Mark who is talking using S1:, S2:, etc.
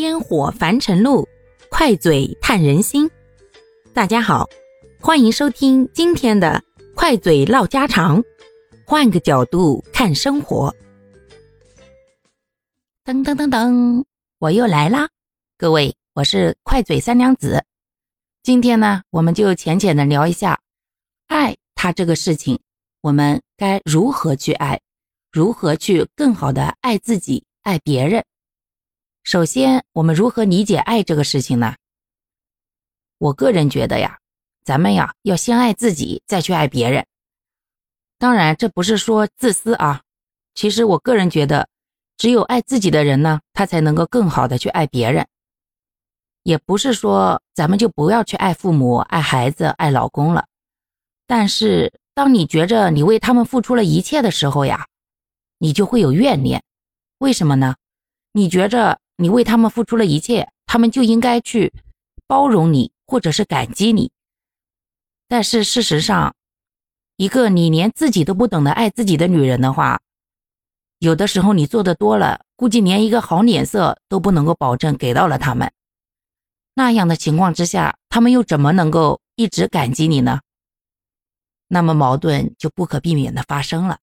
S1: 烟火凡尘路，快嘴探人心。大家好，欢迎收听今天的快嘴唠家常，换个角度看生活。噔噔噔噔，我又来啦！各位，我是快嘴三娘子。今天呢，我们就浅浅的聊一下爱他这个事情，我们该如何去爱，如何去更好的爱自己、爱别人。首先，我们如何理解爱这个事情呢？我个人觉得呀，咱们呀要先爱自己，再去爱别人。当然，这不是说自私啊。其实，我个人觉得，只有爱自己的人呢，他才能够更好的去爱别人。也不是说咱们就不要去爱父母、爱孩子、爱老公了。但是，当你觉着你为他们付出了一切的时候呀，你就会有怨念。为什么呢？你觉着。你为他们付出了一切，他们就应该去包容你，或者是感激你。但是事实上，一个你连自己都不懂得爱自己的女人的话，有的时候你做的多了，估计连一个好脸色都不能够保证给到了他们。那样的情况之下，他们又怎么能够一直感激你呢？那么矛盾就不可避免的发生了。